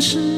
是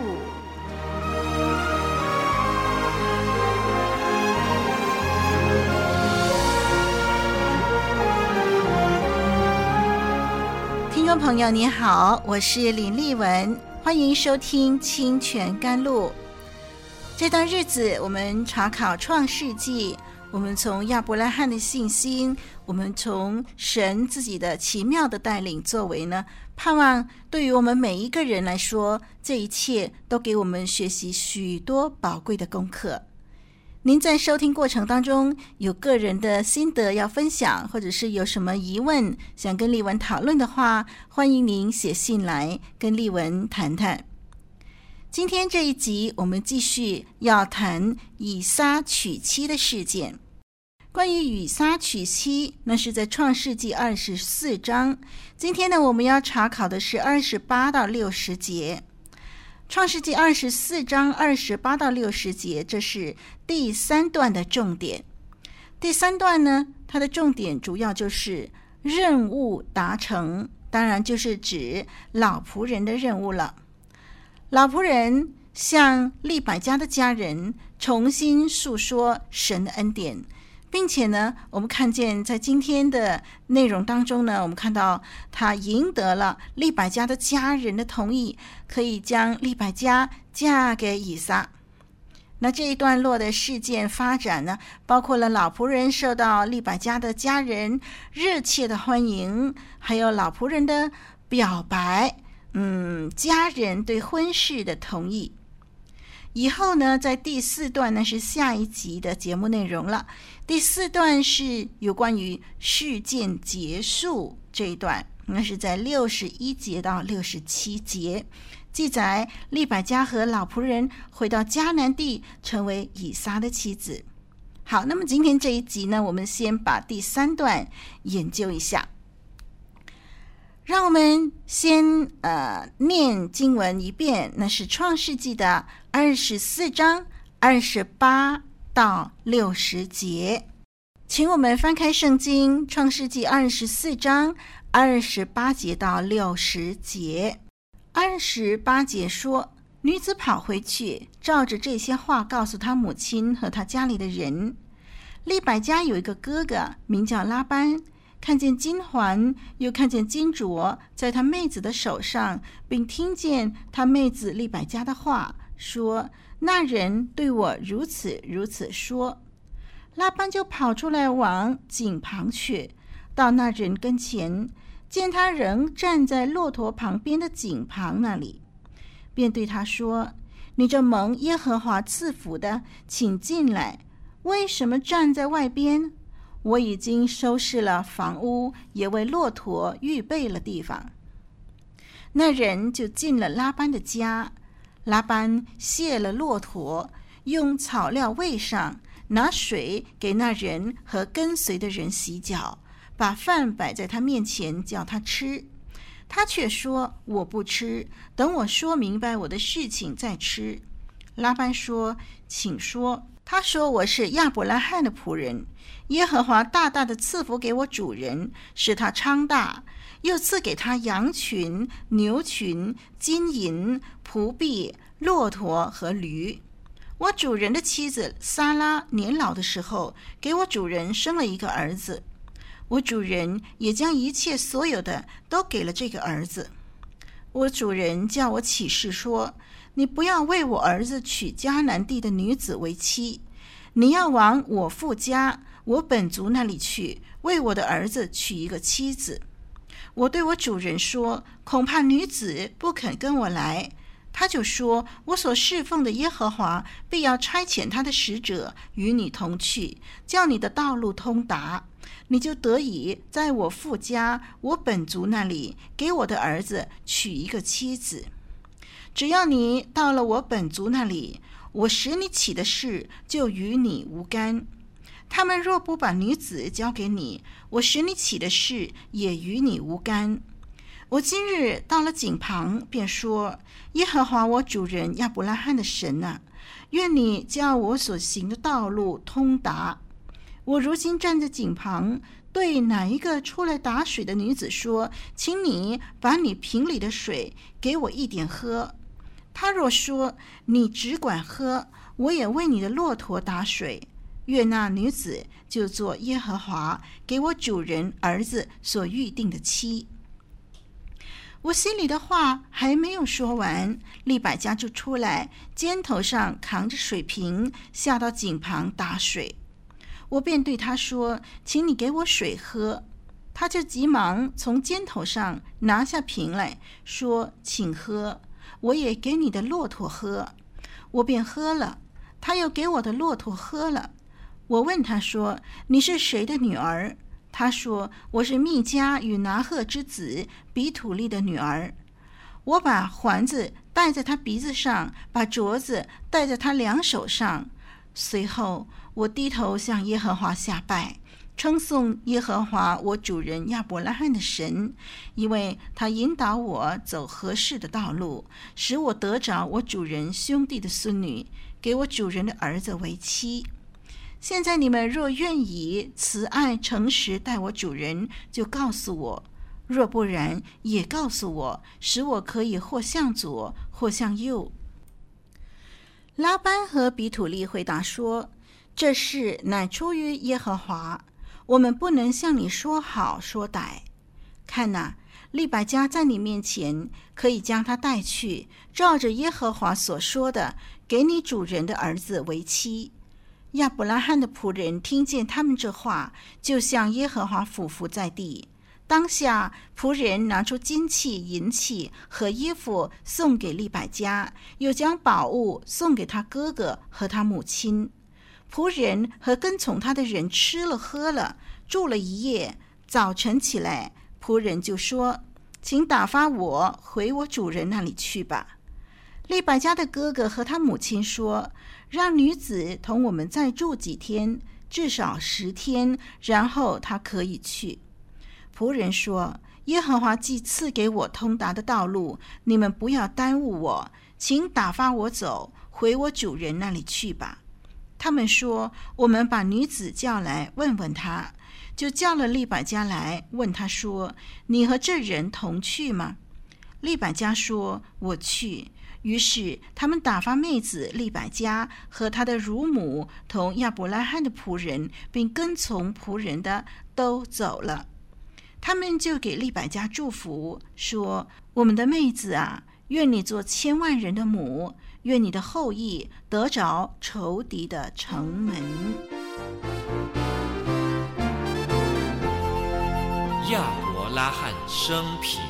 朋友，你好，我是林丽文，欢迎收听《清泉甘露》。这段日子，我们查考创世纪，我们从亚伯拉罕的信心，我们从神自己的奇妙的带领作为呢，盼望对于我们每一个人来说，这一切都给我们学习许多宝贵的功课。您在收听过程当中有个人的心得要分享，或者是有什么疑问想跟丽文讨论的话，欢迎您写信来跟丽文谈谈。今天这一集我们继续要谈以撒娶妻的事件。关于以撒娶妻，那是在创世纪二十四章。今天呢，我们要查考的是二十八到六十节。创世纪二十四章二十八到六十节，这是第三段的重点。第三段呢，它的重点主要就是任务达成，当然就是指老仆人的任务了。老仆人向利百加的家人重新诉说神的恩典。并且呢，我们看见在今天的内容当中呢，我们看到他赢得了利百加的家人的同意，可以将利百加嫁给以撒。那这一段落的事件发展呢，包括了老仆人受到利百加的家人热切的欢迎，还有老仆人的表白，嗯，家人对婚事的同意。以后呢，在第四段呢，是下一集的节目内容了。第四段是有关于事件结束这一段，那是在六十一节到六十七节，记载利百加和老仆人回到迦南地，成为以撒的妻子。好，那么今天这一集呢，我们先把第三段研究一下。让我们先呃念经文一遍，那是创世纪的二十四章二十八到六十节，请我们翻开圣经，创世纪二十四章二十八节到六十节。二十八节说，女子跑回去，照着这些话告诉她母亲和她家里的人。利百加有一个哥哥，名叫拉班。看见金环，又看见金镯在他妹子的手上，并听见他妹子利百加的话，说：“那人对我如此如此说。”拉班就跑出来往井旁去，到那人跟前，见他仍站在骆驼旁边的井旁那里，便对他说：“你这蒙耶和华赐福的，请进来。为什么站在外边？”我已经收拾了房屋，也为骆驼预备了地方。那人就进了拉班的家，拉班卸了骆驼，用草料喂上，拿水给那人和跟随的人洗脚，把饭摆在他面前叫他吃。他却说：“我不吃，等我说明白我的事情再吃。”拉班说：“请说。”他说：“我是亚伯拉罕的仆人，耶和华大大的赐福给我主人，使他昌大，又赐给他羊群、牛群、金银、仆婢、骆驼和驴。”我主人的妻子撒拉年老的时候，给我主人生了一个儿子。我主人也将一切所有的都给了这个儿子。我主人叫我起誓说：“你不要为我儿子娶迦南地的女子为妻，你要往我父家、我本族那里去，为我的儿子娶一个妻子。”我对我主人说：“恐怕女子不肯跟我来。”他就说：“我所侍奉的耶和华必要差遣他的使者与你同去，叫你的道路通达，你就得以在我父家、我本族那里给我的儿子娶一个妻子。只要你到了我本族那里，我使你起的事就与你无干。他们若不把女子交给你，我使你起的事也与你无干。”我今日到了井旁，便说：“耶和华我主人亚伯拉罕的神啊，愿你叫我所行的道路通达。我如今站在井旁，对哪一个出来打水的女子说：‘请你把你瓶里的水给我一点喝。’他若说：‘你只管喝，我也为你的骆驼打水。’愿那女子就做耶和华给我主人儿子所预定的妻。”我心里的话还没有说完，利百加就出来，肩头上扛着水瓶，下到井旁打水。我便对他说：“请你给我水喝。”他就急忙从肩头上拿下瓶来说：“请喝，我也给你的骆驼喝。”我便喝了，他又给我的骆驼喝了。我问他说：“你是谁的女儿？”他说：“我是密迦与拿鹤之子比土利的女儿。我把环子戴在他鼻子上，把镯子戴在他两手上。随后，我低头向耶和华下拜，称颂耶和华我主人亚伯拉罕的神，因为他引导我走合适的道路，使我得着我主人兄弟的孙女，给我主人的儿子为妻。”现在你们若愿以慈爱诚实待我主人，就告诉我；若不然，也告诉我，使我可以或向左，或向右。拉班和比土利回答说：“这事乃出于耶和华，我们不能向你说好说歹。看哪，利百加在你面前，可以将他带去，照着耶和华所说的，给你主人的儿子为妻。”亚伯拉罕的仆人听见他们这话，就向耶和华俯伏在地。当下，仆人拿出金器、银器和衣服送给利百加，又将宝物送给他哥哥和他母亲。仆人和跟从他的人吃了喝了，住了一夜。早晨起来，仆人就说：“请打发我回我主人那里去吧。”利百加的哥哥和他母亲说。让女子同我们再住几天，至少十天，然后她可以去。仆人说：“耶和华既赐给我通达的道路，你们不要耽误我，请打发我走，回我主人那里去吧。”他们说：“我们把女子叫来问问她。”就叫了利百加来问他说：“你和这人同去吗？”利百加说：“我去。”于是他们打发妹子利百加和他的乳母同亚伯拉罕的仆人，并跟从仆人的都走了。他们就给利百加祝福，说：“我们的妹子啊，愿你做千万人的母，愿你的后裔得着仇敌的城门。”亚伯拉罕生平，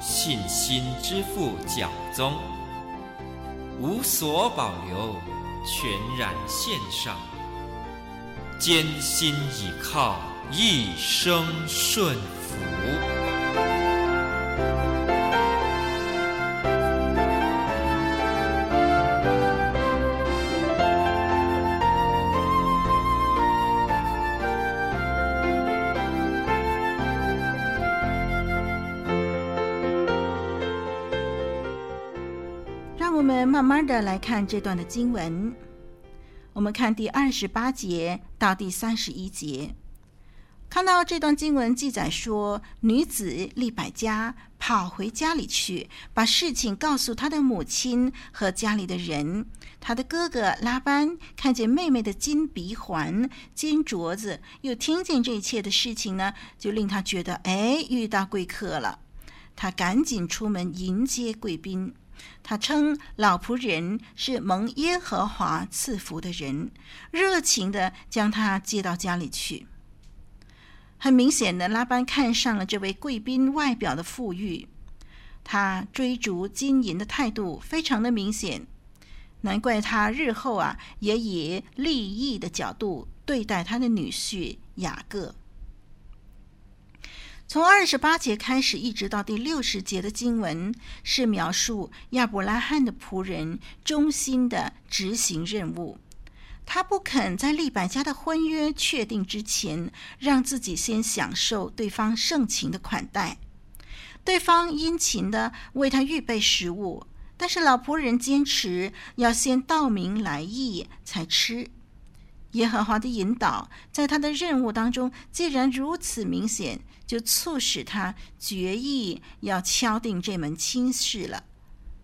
信心之父教宗。无所保留，全然献上，艰辛倚靠，一生顺服。我们慢慢的来看这段的经文。我们看第二十八节到第三十一节，看到这段经文记载说，女子利百家跑回家里去，把事情告诉她的母亲和家里的人。她的哥哥拉班看见妹妹的金鼻环、金镯子，又听见这一切的事情呢，就令他觉得，哎，遇到贵客了。他赶紧出门迎接贵宾。他称老仆人是蒙耶和华赐福的人，热情地将他接到家里去。很明显的，拉班看上了这位贵宾外表的富裕，他追逐金银的态度非常的明显。难怪他日后啊，也以利益的角度对待他的女婿雅各。从二十八节开始，一直到第六十节的经文，是描述亚伯拉罕的仆人忠心的执行任务。他不肯在利百加的婚约确定之前，让自己先享受对方盛情的款待。对方殷勤的为他预备食物。但是老仆人坚持要先道明来意才吃。耶和华的引导在他的任务当中，既然如此明显，就促使他决意要敲定这门亲事了。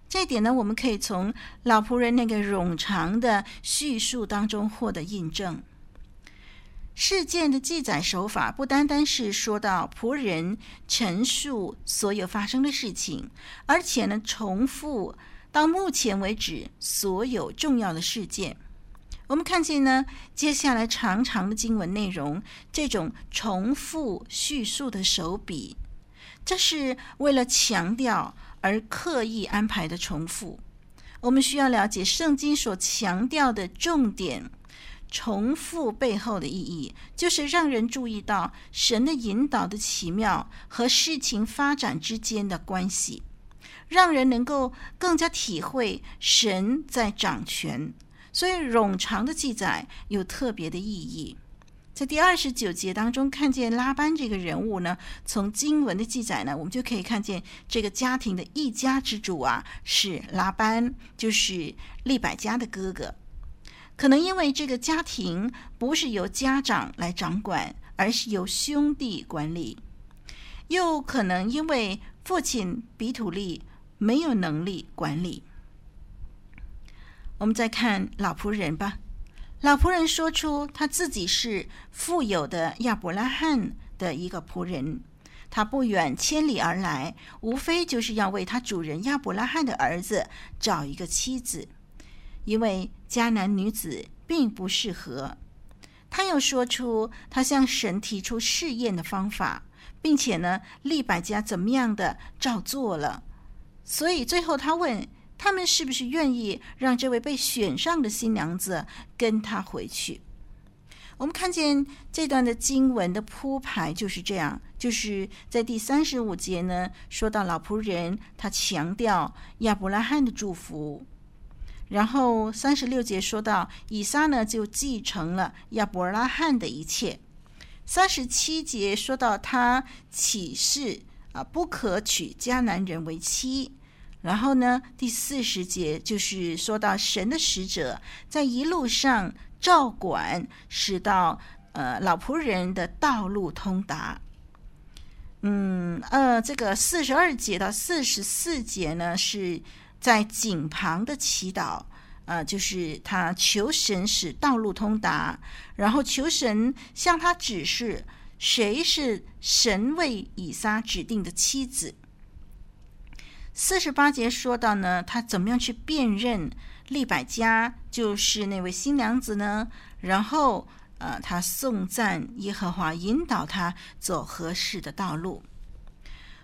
这一点呢，我们可以从老仆人那个冗长的叙述当中获得印证。事件的记载手法不单单是说到仆人陈述所有发生的事情，而且呢，重复到目前为止所有重要的事件。我们看见呢，接下来长长的经文内容，这种重复叙述的手笔，这是为了强调而刻意安排的重复。我们需要了解圣经所强调的重点。重复背后的意义，就是让人注意到神的引导的奇妙和事情发展之间的关系，让人能够更加体会神在掌权。所以冗长的记载有特别的意义。在第二十九节当中，看见拉班这个人物呢，从经文的记载呢，我们就可以看见这个家庭的一家之主啊，是拉班，就是利百家的哥哥。可能因为这个家庭不是由家长来掌管，而是由兄弟管理；又可能因为父亲比土利没有能力管理。我们再看老仆人吧。老仆人说出他自己是富有的亚伯拉罕的一个仆人，他不远千里而来，无非就是要为他主人亚伯拉罕的儿子找一个妻子。因为迦南女子并不适合，他又说出他向神提出试验的方法，并且呢，利百加怎么样的照做了，所以最后他问他们是不是愿意让这位被选上的新娘子跟他回去。我们看见这段的经文的铺排就是这样，就是在第三十五节呢，说到老仆人，他强调亚伯拉罕的祝福。然后三十六节说到，以撒呢就继承了亚伯拉罕的一切。三十七节说到他起誓啊，不可娶迦南人为妻。然后呢，第四十节就是说到神的使者在一路上照管，使到呃老仆人的道路通达。嗯呃，这个四十二节到四十四节呢是。在井旁的祈祷，呃，就是他求神使道路通达，然后求神向他指示谁是神为以撒指定的妻子。四十八节说到呢，他怎么样去辨认利百加就是那位新娘子呢？然后，呃，他颂赞耶和华引导他走合适的道路。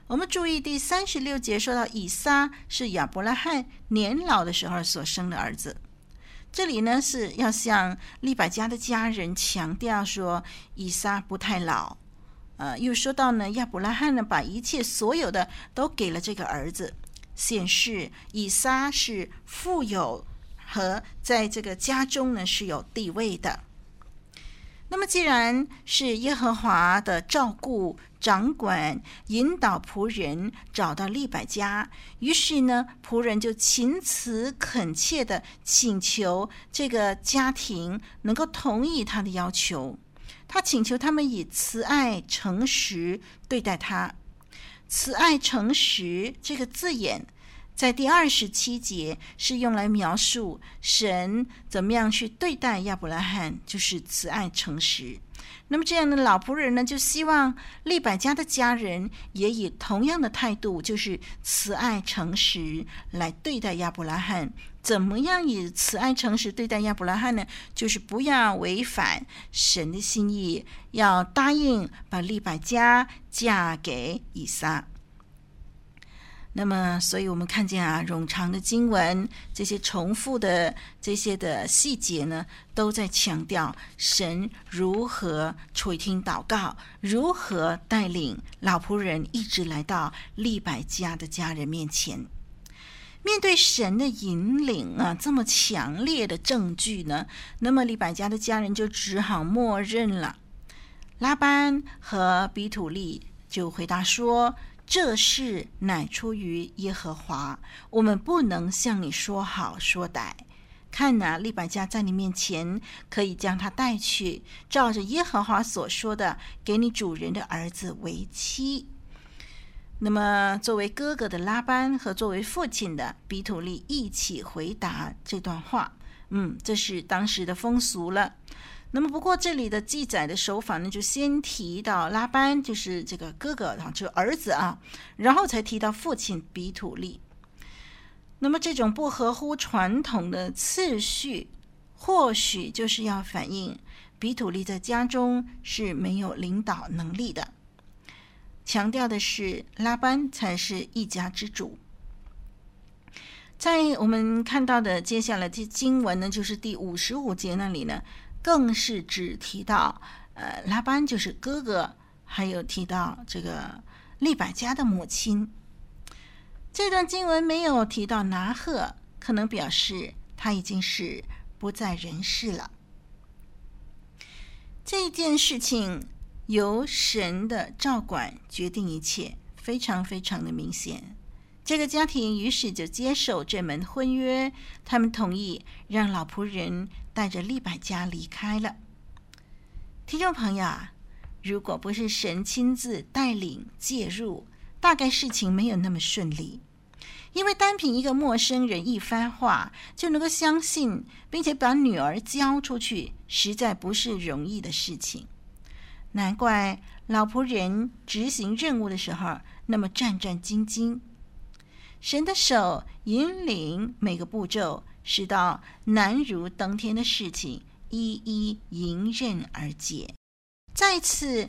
我们注意第三十六节说到，以撒是亚伯拉罕年老的时候所生的儿子。这里呢是要向利百加的家人强调说，以撒不太老。呃，又说到呢，亚伯拉罕呢把一切所有的都给了这个儿子，显示以撒是富有和在这个家中呢是有地位的。那么，既然是耶和华的照顾、掌管、引导仆人找到利百家，于是呢，仆人就勤辞恳切地请求这个家庭能够同意他的要求。他请求他们以慈爱、诚实对待他。慈爱、诚实这个字眼，在第二十七节是用来描述神怎么样去对待亚伯拉罕，就是慈爱诚实。那么这样的老仆人呢，就希望利百加的家人也以同样的态度，就是慈爱诚实来对待亚伯拉罕。怎么样以慈爱诚实对待亚伯拉罕呢？就是不要违反神的心意，要答应把利百加嫁给以撒。那么，所以我们看见啊，冗长的经文，这些重复的这些的细节呢，都在强调神如何垂听祷告，如何带领老仆人一直来到利百加的家人面前。面对神的引领啊，这么强烈的证据呢，那么利百加的家人就只好默认了。拉班和比土利就回答说。这事乃出于耶和华，我们不能向你说好说歹。看哪，利百加在你面前，可以将他带去，照着耶和华所说的，给你主人的儿子为妻。那么，作为哥哥的拉班和作为父亲的比土利一起回答这段话。嗯，这是当时的风俗了。那么，不过这里的记载的手法呢，就先提到拉班，就是这个哥哥啊，就儿子啊，然后才提到父亲比土利。那么，这种不合乎传统的次序，或许就是要反映比土利在家中是没有领导能力的，强调的是拉班才是一家之主。在我们看到的接下来这经文呢，就是第五十五节那里呢。更是只提到，呃，拉班就是哥哥，还有提到这个利百加的母亲。这段经文没有提到拿鹤，可能表示他已经是不在人世了。这件事情由神的照管决定一切，非常非常的明显。这个家庭于是就接受这门婚约，他们同意让老仆人带着利百加离开了。听众朋友啊，如果不是神亲自带领介入，大概事情没有那么顺利。因为单凭一个陌生人一番话就能够相信，并且把女儿交出去，实在不是容易的事情。难怪老仆人执行任务的时候那么战战兢兢。神的手引领每个步骤，使到难如登天的事情一一迎刃而解。再次，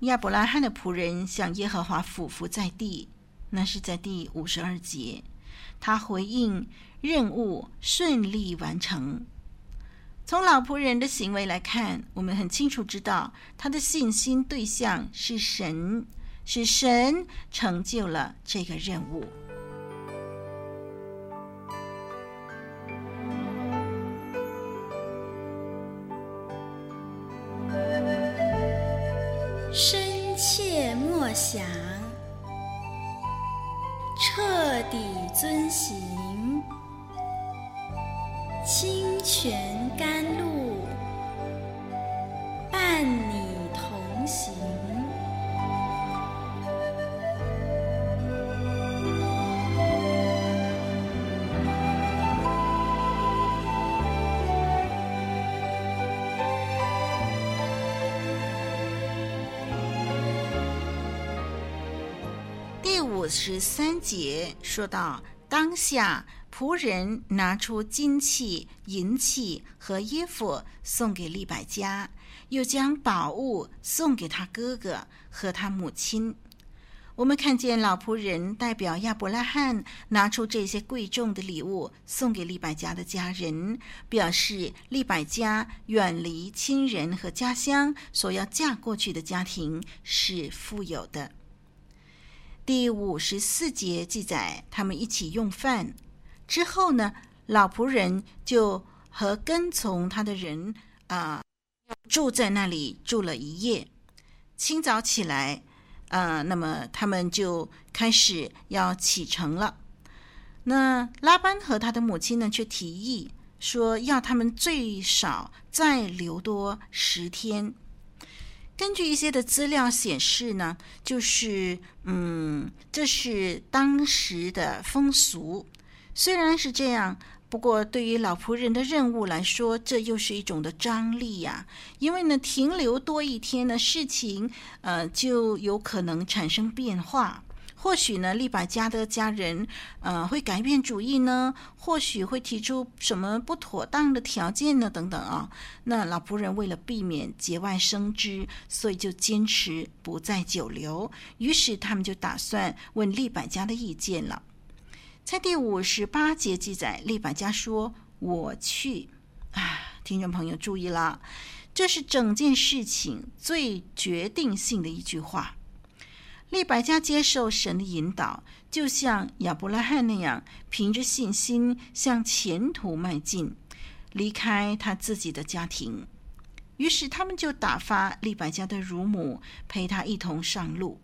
亚伯拉罕的仆人向耶和华俯伏在地，那是在第五十二节。他回应任务顺利完成。从老仆人的行为来看，我们很清楚知道他的信心对象是神，是神成就了这个任务。深切默想，彻底遵行，清泉甘露，五十三节说到，当下仆人拿出金器、银器和衣服送给利百加，又将宝物送给他哥哥和他母亲。我们看见老仆人代表亚伯拉罕拿出这些贵重的礼物送给利百加的家人，表示利百加远离亲人和家乡，所要嫁过去的家庭是富有的。第五十四节记载，他们一起用饭之后呢，老仆人就和跟从他的人啊、住在那里住了一夜。清早起来，呃，那么他们就开始要启程了。那拉班和他的母亲呢，却提议说要他们最少再留多十天。根据一些的资料显示呢，就是嗯，这是当时的风俗。虽然是这样，不过对于老仆人的任务来说，这又是一种的张力呀。因为呢，停留多一天呢，事情呃就有可能产生变化。或许呢，利百加的家人呃会改变主意呢，或许会提出什么不妥当的条件呢，等等啊。那老仆人为了避免节外生枝，所以就坚持不再久留。于是他们就打算问利百加的意见了。在第五十八节记载，利百加说：“我去。”啊，听众朋友注意了，这是整件事情最决定性的一句话。利百加接受神的引导，就像亚伯拉罕那样，凭着信心向前途迈进，离开他自己的家庭。于是他们就打发利百加的乳母陪他一同上路。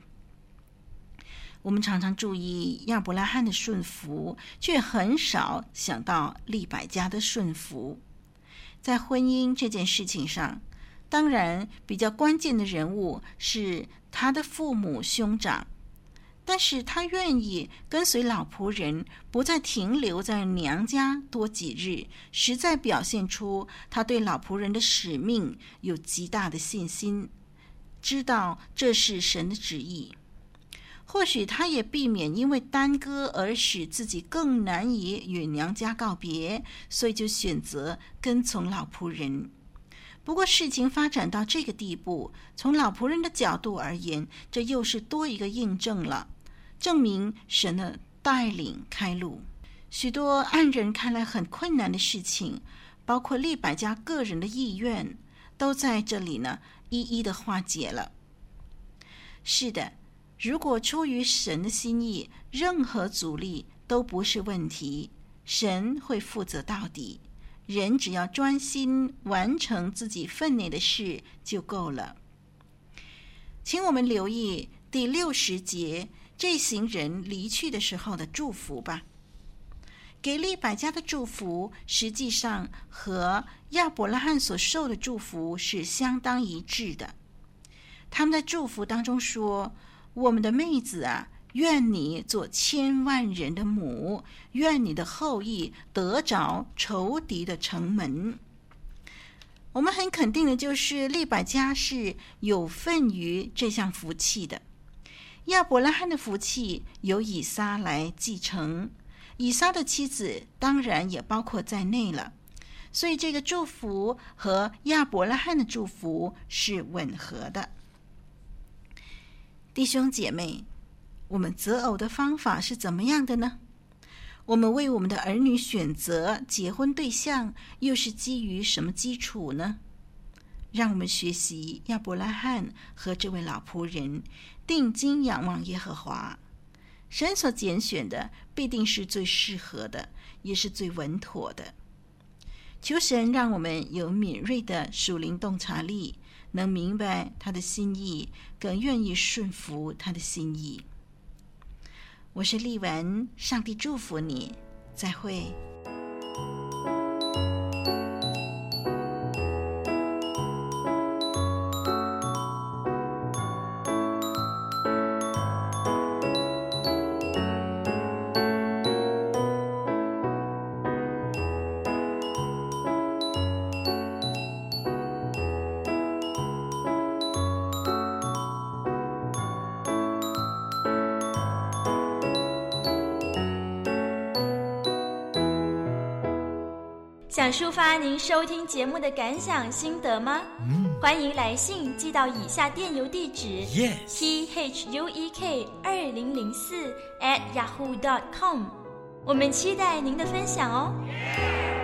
我们常常注意亚伯拉罕的顺服，却很少想到利百加的顺服。在婚姻这件事情上，当然比较关键的人物是。他的父母兄长，但是他愿意跟随老仆人，不再停留在娘家多几日，实在表现出他对老仆人的使命有极大的信心，知道这是神的旨意。或许他也避免因为耽搁而使自己更难以与娘家告别，所以就选择跟从老仆人。不过事情发展到这个地步，从老仆人的角度而言，这又是多一个印证了，证明神的带领开路。许多按人看来很困难的事情，包括利百家个人的意愿，都在这里呢一一的化解了。是的，如果出于神的心意，任何阻力都不是问题，神会负责到底。人只要专心完成自己分内的事就够了。请我们留意第六十节这行人离去的时候的祝福吧。给利百加的祝福实际上和亚伯拉罕所受的祝福是相当一致的。他们在祝福当中说：“我们的妹子啊。”愿你做千万人的母，愿你的后裔得着仇敌的城门。我们很肯定的就是利百加是有份于这项福气的。亚伯拉罕的福气由以撒来继承，以撒的妻子当然也包括在内了。所以这个祝福和亚伯拉罕的祝福是吻合的。弟兄姐妹。我们择偶的方法是怎么样的呢？我们为我们的儿女选择结婚对象，又是基于什么基础呢？让我们学习亚伯拉罕和这位老仆人，定睛仰望耶和华。神所拣选的必定是最适合的，也是最稳妥的。求神让我们有敏锐的属灵洞察力，能明白他的心意，更愿意顺服他的心意。我是丽文，上帝祝福你，再会。想抒发您收听节目的感想心得吗？嗯，欢迎来信寄到以下电邮地址：yes，t h u e k 二零零四 at yahoo dot com。我们期待您的分享哦。Yeah!